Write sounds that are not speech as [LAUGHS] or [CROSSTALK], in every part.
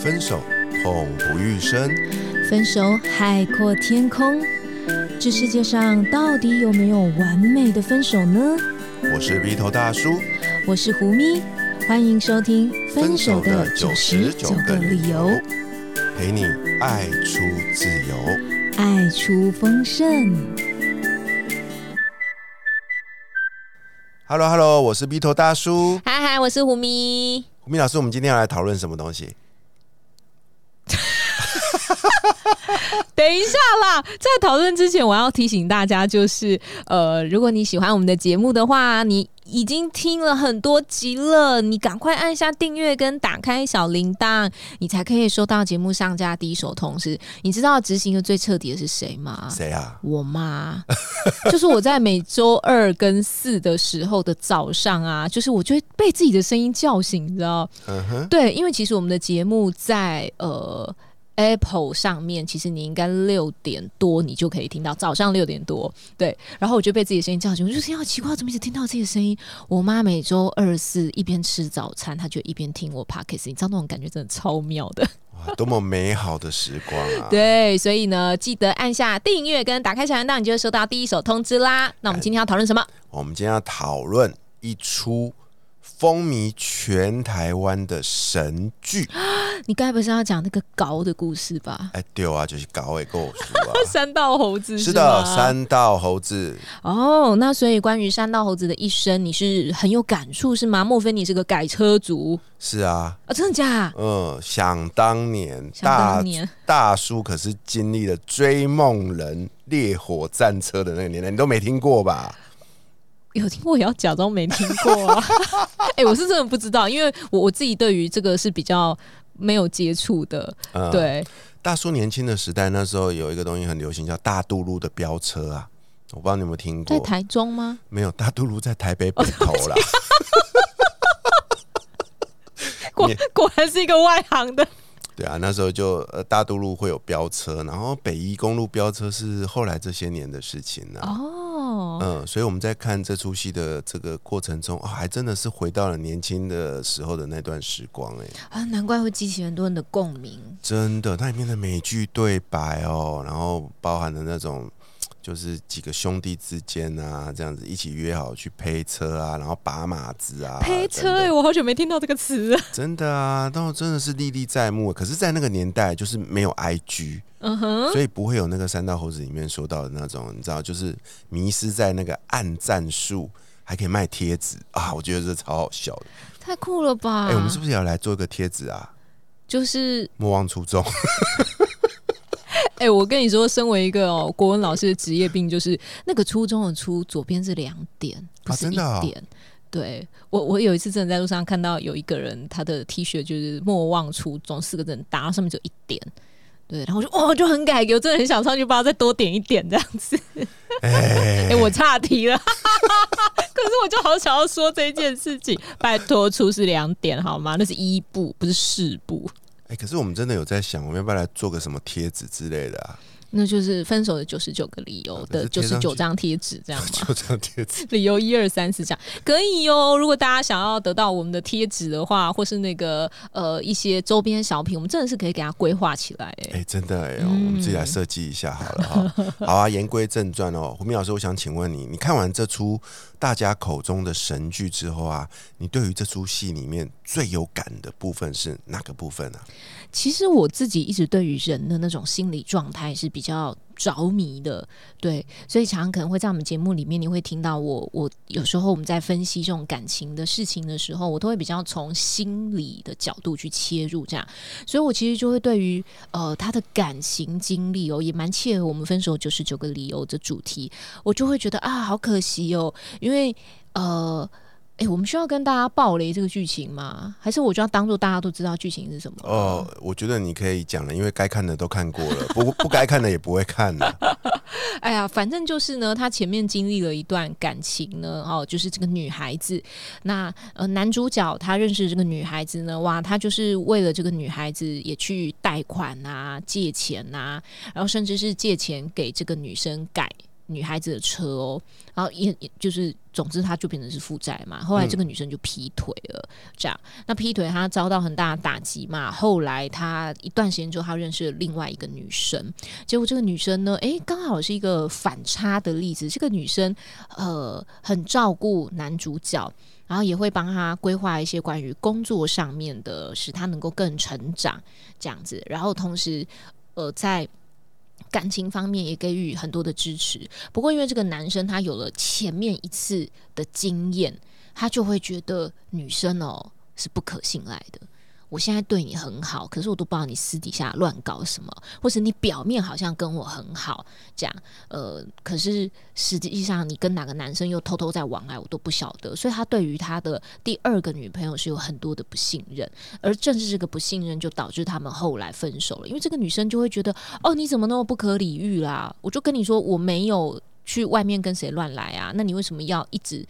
分手痛不欲生，分手海阔天空。这世界上到底有没有完美的分手呢？我是鼻头大叔，我是胡咪，欢迎收听《分手的九十九个理由》，陪你爱出自由，爱出丰盛。Hello Hello，我是鼻头大叔，嗨嗨，我是胡咪。胡咪老师，我们今天要来讨论什么东西？等一下啦，在讨论之前，我要提醒大家，就是呃，如果你喜欢我们的节目的话，你已经听了很多集了，你赶快按下订阅跟打开小铃铛，你才可以收到节目上架第一手通知。你知道执行的最彻底的是谁吗？谁啊？我妈，就是我在每周二跟四的时候的早上啊，就是我就会被自己的声音叫醒，你知道？嗯哼，对，因为其实我们的节目在呃。Apple 上面，其实你应该六点多你就可以听到，早上六点多，对。然后我就被自己的声音叫醒，我就听到奇怪，怎么一直听到自己的声音？我妈每周二四一边吃早餐，她就一边听我 Podcast，你知道那种感觉真的超妙的，哇，多么美好的时光啊！[LAUGHS] 对，所以呢，记得按下订阅跟打开小铃铛，你就会收到第一手通知啦。那我们今天要讨论什么？我们今天要讨论一出。风靡全台湾的神剧，[GASPS] 你该不是要讲那个高的故事吧？哎，对啊，就是高的故事啊。[LAUGHS] 三道猴子是的，三道猴子。哦，那所以关于三道猴子的一生，你是很有感触是吗？莫非你是个改车族？是啊，啊，真的假？嗯，想当年，大大叔可是经历了追梦人、烈火战车的那个年代，你都没听过吧？有听过也要假装没听过啊！[LAUGHS] 哎，我是真的不知道，因为我我自己对于这个是比较没有接触的。对，大叔年轻的时代，那时候有一个东西很流行，叫大渡路的飙车啊！我不知道你有没有听过，在台中吗？没有，大渡路在台北北头啦。[LAUGHS] 果果然是一个外行的。对啊，那时候就呃大渡路会有飙车，然后北宜公路飙车是后来这些年的事情了。哦。嗯，所以我们在看这出戏的这个过程中，还真的是回到了年轻的时候的那段时光，哎啊，难怪会激起很多人的共鸣。真的，它里面的每句对白哦，然后包含的那种，就是几个兄弟之间啊，这样子一起约好去配车啊，然后把马子啊，配车哎，我好久没听到这个词。真的啊，但真的是历历在目。可是，在那个年代，就是没有 IG。嗯哼，所以不会有那个三道猴子里面说到的那种，你知道，就是迷失在那个暗战术，还可以卖贴纸啊！我觉得这超好笑的，太酷了吧！哎，我们是不是也要来做一个贴纸啊？就是莫忘初衷。哎，我跟你说，身为一个哦国文老师的职业病，就是那个初中的初左边是两点，不是一点。对我，我有一次真的在路上看到有一个人，他的 T 恤就是莫忘初衷四个字打上面就一点。对，然后我就哇，就很改，我真的很想上去帮他再多点一点这样子。[LAUGHS] 哎，我岔题了，[LAUGHS] 可是我就好想要说这件事情，拜托出是两点好吗？那是一步，不是四部。哎，可是我们真的有在想，我们要不要来做个什么贴纸之类的啊？那就是分手的九十九个理由的九十九张贴纸，这样吗？[LAUGHS] 九张贴纸，理由一二三四这样可以哦。如果大家想要得到我们的贴纸的话，或是那个呃一些周边小品，我们真的是可以给它规划起来。哎，真的哎，我们自己来设计一下好了哈。[LAUGHS] 好啊，言归正传哦，胡明老师，我想请问你，你看完这出大家口中的神剧之后啊，你对于这出戏里面最有感的部分是哪个部分呢？其实我自己一直对于人的那种心理状态是比比较着迷的，对，所以常常可能会在我们节目里面，你会听到我，我有时候我们在分析这种感情的事情的时候，我都会比较从心理的角度去切入，这样，所以我其实就会对于呃他的感情经历哦，也蛮切合我们分手九十九个理由的主题，我就会觉得啊，好可惜哦，因为呃。哎，我们需要跟大家爆雷这个剧情吗？还是我就要当做大家都知道剧情是什么？哦，我觉得你可以讲了，因为该看的都看过了，不不该看的也不会看了。[LAUGHS] 哎呀，反正就是呢，他前面经历了一段感情呢，哦，就是这个女孩子，那呃男主角他认识这个女孩子呢，哇，他就是为了这个女孩子也去贷款啊、借钱啊，然后甚至是借钱给这个女生改。女孩子的车哦，然后也也就是，总之他就变成是负债嘛。后来这个女生就劈腿了，这样，那劈腿他遭到很大的打击嘛。后来他一段时间之后，他认识了另外一个女生，结果这个女生呢，诶，刚好是一个反差的例子。这个女生呃，很照顾男主角，然后也会帮他规划一些关于工作上面的，使他能够更成长这样子。然后同时，呃，在感情方面也给予很多的支持，不过因为这个男生他有了前面一次的经验，他就会觉得女生哦是不可信赖的。我现在对你很好，可是我都不知道你私底下乱搞什么，或者你表面好像跟我很好，这样，呃，可是实际上你跟哪个男生又偷偷在往来，我都不晓得。所以他对于他的第二个女朋友是有很多的不信任，而正是这个不信任，就导致他们后来分手了。因为这个女生就会觉得，哦，你怎么那么不可理喻啦？我就跟你说，我没有去外面跟谁乱来啊，那你为什么要一直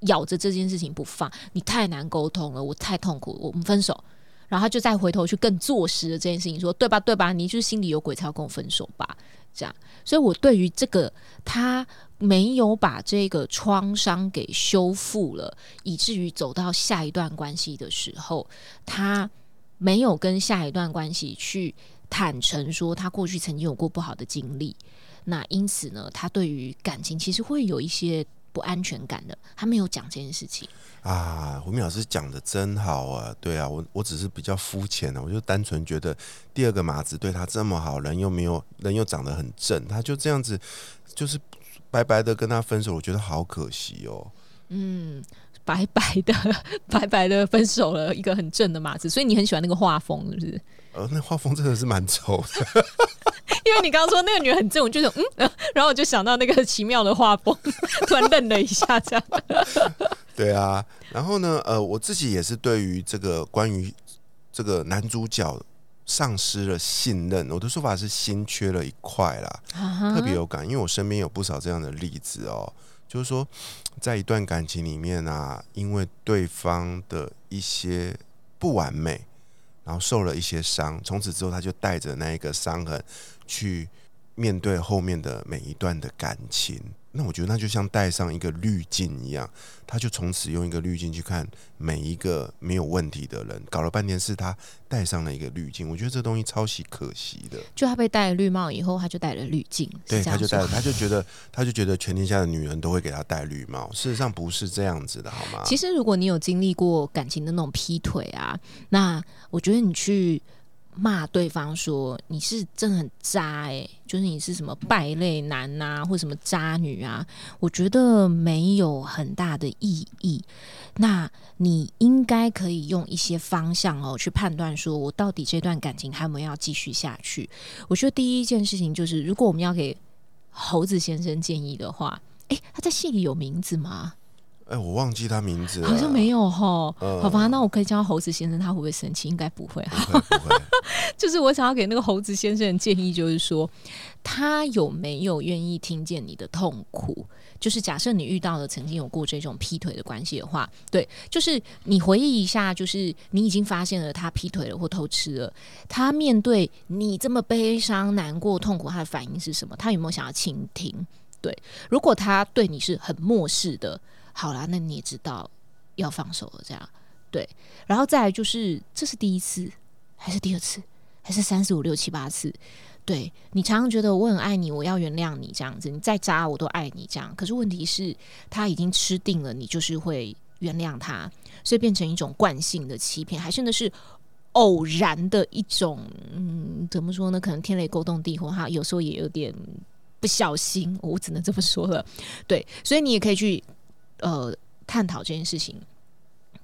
咬着这件事情不放？你太难沟通了，我太痛苦，我们分手。然后他就再回头去更坐实了这件事情，说对吧对吧？你就是心里有鬼才要跟我分手吧？这样，所以我对于这个他没有把这个创伤给修复了，以至于走到下一段关系的时候，他没有跟下一段关系去坦诚说他过去曾经有过不好的经历，那因此呢，他对于感情其实会有一些不安全感的，他没有讲这件事情。啊，胡明老师讲的真好啊！对啊，我我只是比较肤浅的，我就单纯觉得第二个马子对他这么好，人又没有人又长得很正，他就这样子就是白白的跟他分手，我觉得好可惜哦。嗯，白白的白白的分手了一个很正的马子，所以你很喜欢那个画风，是不是？呃，那画风真的是蛮丑的，[LAUGHS] 因为你刚刚说那个女人很正，我就嗯，[LAUGHS] 然后我就想到那个 [LAUGHS] 奇妙的画风，突然愣了一下，这样。对啊，然后呢？呃，我自己也是对于这个关于这个男主角丧失了信任，我的说法是心缺了一块啦，特别有感，因为我身边有不少这样的例子哦，就是说在一段感情里面啊，因为对方的一些不完美，然后受了一些伤，从此之后他就带着那一个伤痕去面对后面的每一段的感情。那我觉得那就像戴上一个滤镜一样，他就从此用一个滤镜去看每一个没有问题的人。搞了半天是他戴上了一个滤镜，我觉得这东西超级可惜的。就他被戴了绿帽以后，他就戴了滤镜，对，他就戴，他就觉得，他就觉得全天下的女人都会给他戴绿帽。事实上不是这样子的，好吗？其实如果你有经历过感情的那种劈腿啊，那我觉得你去。骂对方说你是真的很渣哎，就是你是什么败类男呐，或什么渣女啊？我觉得没有很大的意义。那你应该可以用一些方向哦去判断，说我到底这段感情还有没有要继续下去？我觉得第一件事情就是，如果我们要给猴子先生建议的话，诶，他在戏里有名字吗？哎，我忘记他名字了，好像没有哈。好吧，那我可以叫猴子先生，他会不会生气？应该不会。[LAUGHS] 就是我想要给那个猴子先生的建议，就是说，他有没有愿意听见你的痛苦？就是假设你遇到了曾经有过这种劈腿的关系的话，对，就是你回忆一下，就是你已经发现了他劈腿了或偷吃了，他面对你这么悲伤、难过、痛苦，他的反应是什么？他有没有想要倾听？对，如果他对你是很漠视的。好啦，那你也知道要放手了，这样对，然后再来就是，这是第一次还是第二次，还是三四五六七八次？对你常常觉得我很爱你，我要原谅你这样子，你再渣我都爱你这样。可是问题是，他已经吃定了，你就是会原谅他，所以变成一种惯性的欺骗，还是那是偶然的一种，嗯，怎么说呢？可能天雷勾动地火，哈，有时候也有点不小心，我只能这么说了。对，所以你也可以去。呃，探讨这件事情，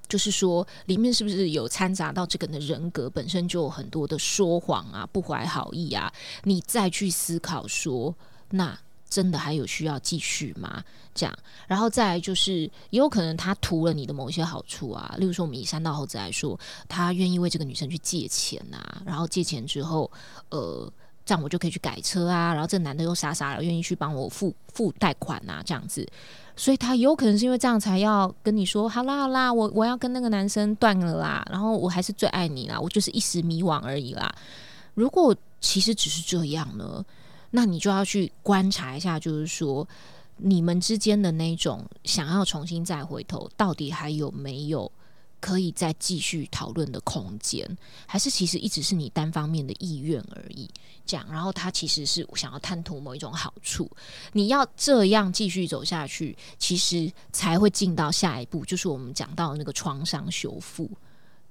就是说里面是不是有掺杂到这个人的人格本身就有很多的说谎啊、不怀好意啊？你再去思考说，那真的还有需要继续吗？这样，然后再来就是，也有可能他图了你的某些好处啊，例如说我们以三道猴子来说，他愿意为这个女生去借钱啊，然后借钱之后，呃，这样我就可以去改车啊，然后这男的又傻傻的愿意去帮我付付贷款啊，这样子。所以他有可能是因为这样才要跟你说好啦好啦，我我要跟那个男生断了啦，然后我还是最爱你啦，我就是一时迷惘而已啦。如果其实只是这样呢，那你就要去观察一下，就是说你们之间的那种想要重新再回头，到底还有没有？可以再继续讨论的空间，还是其实一直是你单方面的意愿而已。这样，然后他其实是想要贪图某一种好处。你要这样继续走下去，其实才会进到下一步，就是我们讲到那个创伤修复。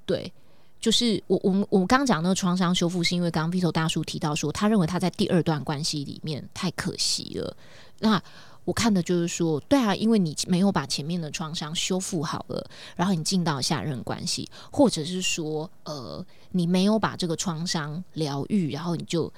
对，就是我我们我们刚讲那个创伤修复，是因为刚刚 Vito 大叔提到说，他认为他在第二段关系里面太可惜了。那我看的就是说，对啊，因为你没有把前面的创伤修复好了，然后你进到下任关系，或者是说，呃，你没有把这个创伤疗愈，然后你就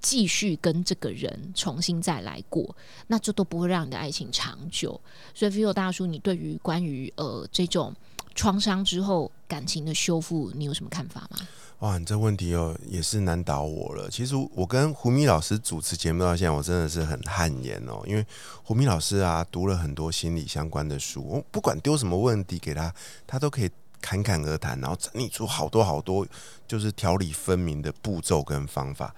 继续跟这个人重新再来过，那这都不会让你的爱情长久。所以 v i o 大叔，你对于关于呃这种创伤之后感情的修复，你有什么看法吗？哇，你这问题哦也是难倒我了。其实我跟胡咪老师主持节目到现在，我真的是很汗颜哦。因为胡咪老师啊，读了很多心理相关的书，我不管丢什么问题给他，他都可以侃侃而谈，然后整理出好多好多就是条理分明的步骤跟方法。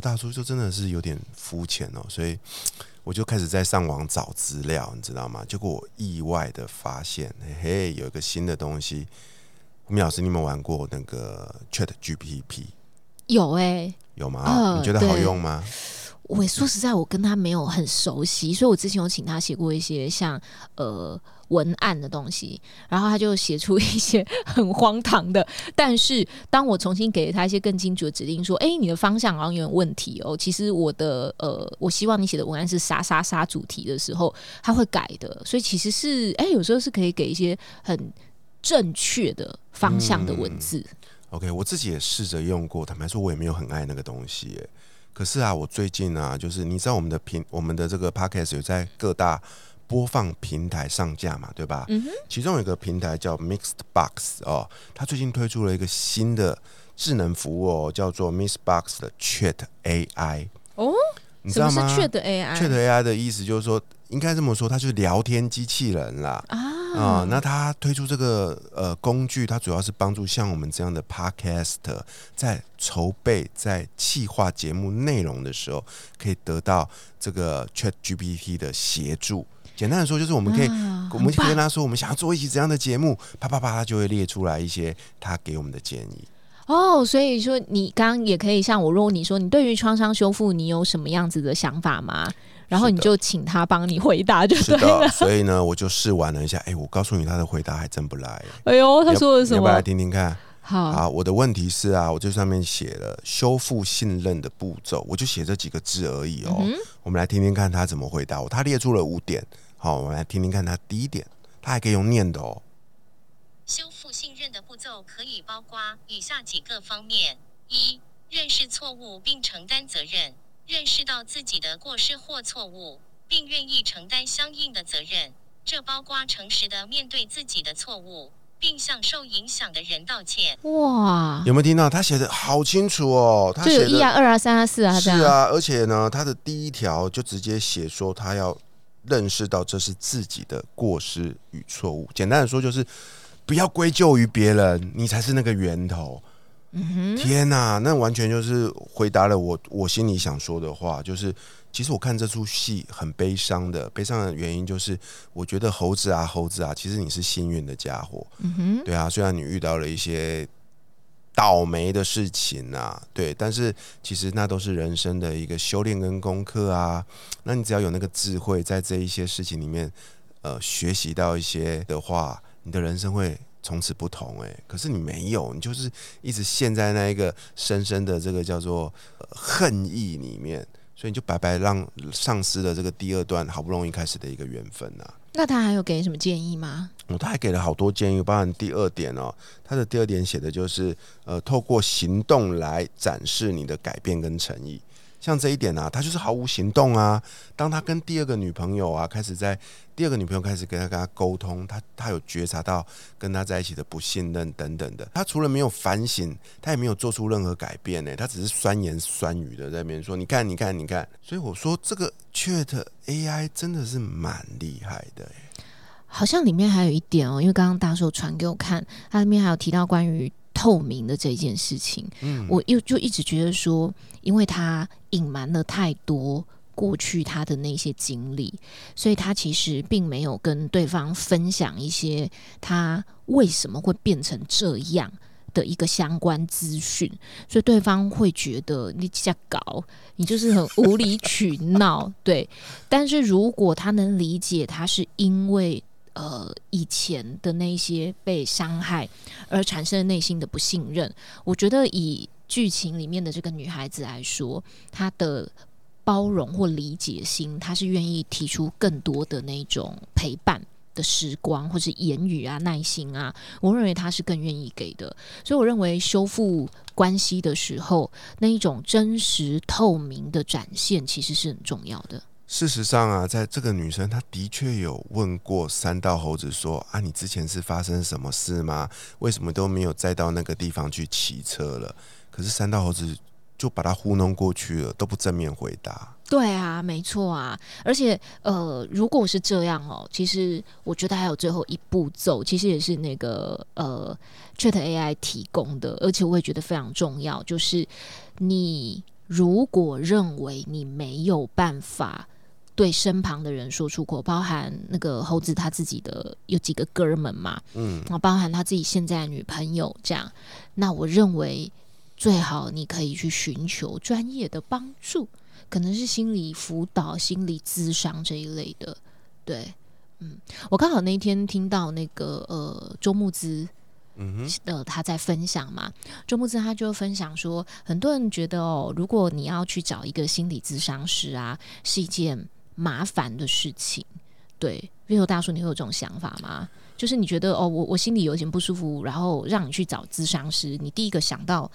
大叔就真的是有点肤浅哦，所以我就开始在上网找资料，你知道吗？结果我意外的发现，嘿嘿，有一个新的东西。米老师，你有没有玩过那个 Chat GPT？有哎，有吗？你觉得好用吗？我说实在，我跟他没有很熟悉，所以我之前有请他写过一些像呃文案的东西，然后他就写出一些 [LAUGHS] 很荒唐的。但是当我重新给了他一些更清楚的指令，说：“哎，你的方向好像有点问题哦。”其实我的呃，我希望你写的文案是杀杀杀主题的时候，他会改的。所以其实是哎，有时候是可以给一些很。正确的方向的文字。OK，我自己也试着用过，坦白说，我也没有很爱那个东西。可是啊，我最近啊，就是你知道我们的平，我们的这个 Podcast 有在各大播放平台上架嘛，对吧？嗯哼。其中有一个平台叫 Mixed Box 哦，它最近推出了一个新的智能服务哦，叫做 Mixed Box 的 Chat AI。哦，你知道吗？Chat AI，Chat AI 的意思就是说，应该这么说，它就是聊天机器人啦。啊。啊，那它推出这个呃工具，它主要是帮助像我们这样的 podcast 在筹备、在企划节目内容的时候，可以得到这个 Chat GPT 的协助。简单的说，就是我们可以，我们可以跟他说，我们想要做一期怎样的节目，啪啪啪，他就会列出来一些他给我们的建议。哦，所以说你刚刚也可以像我，如果你说你对于创伤修复，你有什么样子的想法吗？然后你就请他帮你回答，就对了。所以呢，我就试玩了一下。哎，我告诉你，他的回答还真不赖。哎呦，他说了什么？要不要来听听看？好，我的问题是啊，我这上面写了修复信任的步骤，我就写这几个字而已哦。我们来听听看他怎么回答我。他列出了五点。好，我们来听听看他第一点，他还可以用念的哦。修复信任的步骤可以包括以下几个方面：一、认识错误并承担责任。认识到自己的过失或错误，并愿意承担相应的责任，这包括诚实的面对自己的错误，并向受影响的人道歉。哇，有没有听到他写的好清楚哦？他有一啊、二啊、三啊、四啊，是啊。而且呢，他的第一条就直接写说，他要认识到这是自己的过失与错误。简单的说，就是不要归咎于别人，你才是那个源头。天哪，那完全就是回答了我我心里想说的话。就是其实我看这出戏很悲伤的，悲伤的原因就是我觉得猴子啊猴子啊，其实你是幸运的家伙。嗯哼，对啊，虽然你遇到了一些倒霉的事情啊，对，但是其实那都是人生的一个修炼跟功课啊。那你只要有那个智慧，在这一些事情里面，呃，学习到一些的话，你的人生会。从此不同哎，可是你没有，你就是一直陷在那一个深深的这个叫做恨意里面，所以你就白白让丧失了这个第二段好不容易开始的一个缘分呐。那他还有给什么建议吗？哦，他还给了好多建议，包含第二点哦，他的第二点写的就是呃，透过行动来展示你的改变跟诚意。像这一点啊，他就是毫无行动啊。当他跟第二个女朋友啊，开始在第二个女朋友开始跟他跟他沟通，他他有觉察到跟他在一起的不信任等等的。他除了没有反省，他也没有做出任何改变呢。他只是酸言酸语的在那边说：“你看，你看，你看。”所以我说，这个 Chat AI 真的是蛮厉害的。好像里面还有一点哦，因为刚刚大寿传给我看，它里面还有提到关于透明的这件事情，嗯，我又就一直觉得说，因为他隐瞒了太多过去他的那些经历，所以他其实并没有跟对方分享一些他为什么会变成这样的一个相关资讯，所以对方会觉得你瞎搞，你就是很无理取闹，对。但是如果他能理解，他是因为。呃，以前的那些被伤害而产生内心的不信任，我觉得以剧情里面的这个女孩子来说，她的包容或理解心，她是愿意提出更多的那种陪伴的时光，或是言语啊、耐心啊，我认为她是更愿意给的。所以，我认为修复关系的时候，那一种真实透明的展现，其实是很重要的。事实上啊，在这个女生，她的确有问过三道猴子说：“啊，你之前是发生什么事吗？为什么都没有再到那个地方去骑车了？”可是三道猴子就把她糊弄过去了，都不正面回答。对啊，没错啊，而且呃，如果是这样哦，其实我觉得还有最后一步骤，其实也是那个呃，Chat AI 提供的，而且我也觉得非常重要，就是你如果认为你没有办法。对身旁的人说出口，包含那个猴子他自己的有几个哥们嘛，嗯，然后包含他自己现在女朋友这样，那我认为最好你可以去寻求专业的帮助，可能是心理辅导、心理咨商这一类的。对，嗯，我刚好那天听到那个呃周木之。嗯哼，呃，他在分享嘛，周木子他就分享说，很多人觉得哦，如果你要去找一个心理咨商师啊，是一件。麻烦的事情，对，瑞欧大叔，你会有这种想法吗？就是你觉得哦，我我心里有点不舒服，然后让你去找咨商师，你第一个想到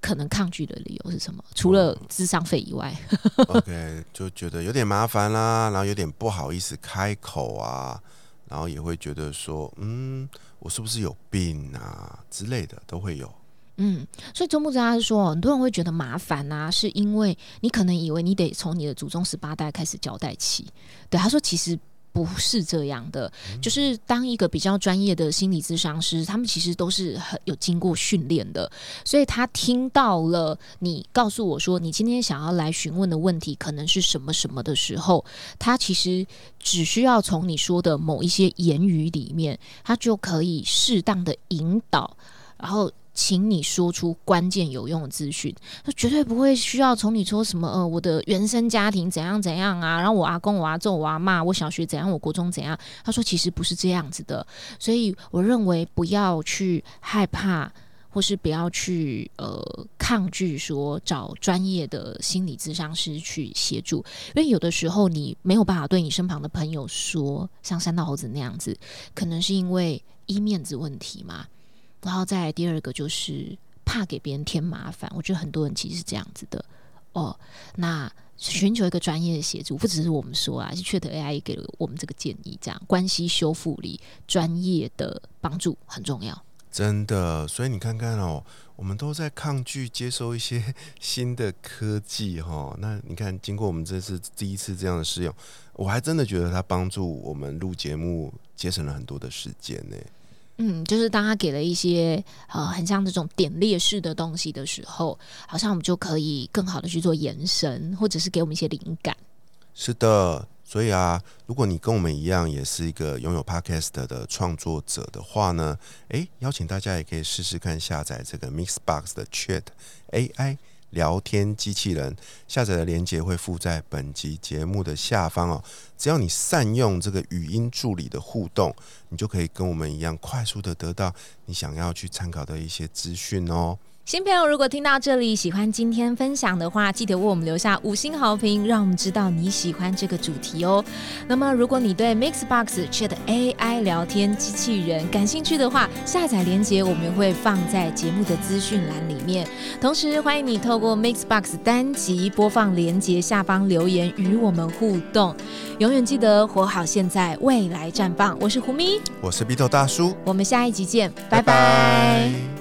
可能抗拒的理由是什么？除了咨商费以外，[LAUGHS] OK，就觉得有点麻烦啦，然后有点不好意思开口啊，然后也会觉得说，嗯，我是不是有病啊之类的，都会有。嗯，所以周木子他是说，很多人会觉得麻烦啊，是因为你可能以为你得从你的祖宗十八代开始交代起。对，他说其实不是这样的，就是当一个比较专业的心理咨商师，他们其实都是很有经过训练的。所以他听到了你告诉我说，你今天想要来询问的问题可能是什么什么的时候，他其实只需要从你说的某一些言语里面，他就可以适当的引导，然后。请你说出关键有用的资讯，他绝对不会需要从你说什么呃，我的原生家庭怎样怎样啊，然后我阿公我阿揍我阿骂我小学怎样，我国中怎样。他说其实不是这样子的，所以我认为不要去害怕，或是不要去呃抗拒说找专业的心理咨商师去协助，因为有的时候你没有办法对你身旁的朋友说，像三道猴子那样子，可能是因为一面子问题嘛。然后再第二个就是怕给别人添麻烦，我觉得很多人其实是这样子的哦。那寻求一个专业的协助，不只是我们说啊，是 Chat AI 给了我们这个建议，这样关系修复里专业的帮助很重要。真的，所以你看看哦，我们都在抗拒接受一些 [LAUGHS] 新的科技哈。那你看，经过我们这次第一次这样的试用，我还真的觉得它帮助我们录节目节省了很多的时间呢。嗯，就是当他给了一些呃很像这种点列式的东西的时候，好像我们就可以更好的去做延伸，或者是给我们一些灵感。是的，所以啊，如果你跟我们一样也是一个拥有 Podcast 的创作者的话呢，诶，邀请大家也可以试试看下载这个 Mixbox 的 Chat AI。聊天机器人下载的链接会附在本集节目的下方哦。只要你善用这个语音助理的互动，你就可以跟我们一样快速的得到你想要去参考的一些资讯哦。新朋友，如果听到这里喜欢今天分享的话，记得为我们留下五星好评，让我们知道你喜欢这个主题哦。那么，如果你对 Mixbox Chat AI 聊天机器人感兴趣的话，下载链接我们会放在节目的资讯栏里面。同时，欢迎你透过 Mixbox 单集播放链接下方留言与我们互动。永远记得活好现在，未来绽放。我是胡咪，我是鼻头大叔，我们下一集见，拜拜。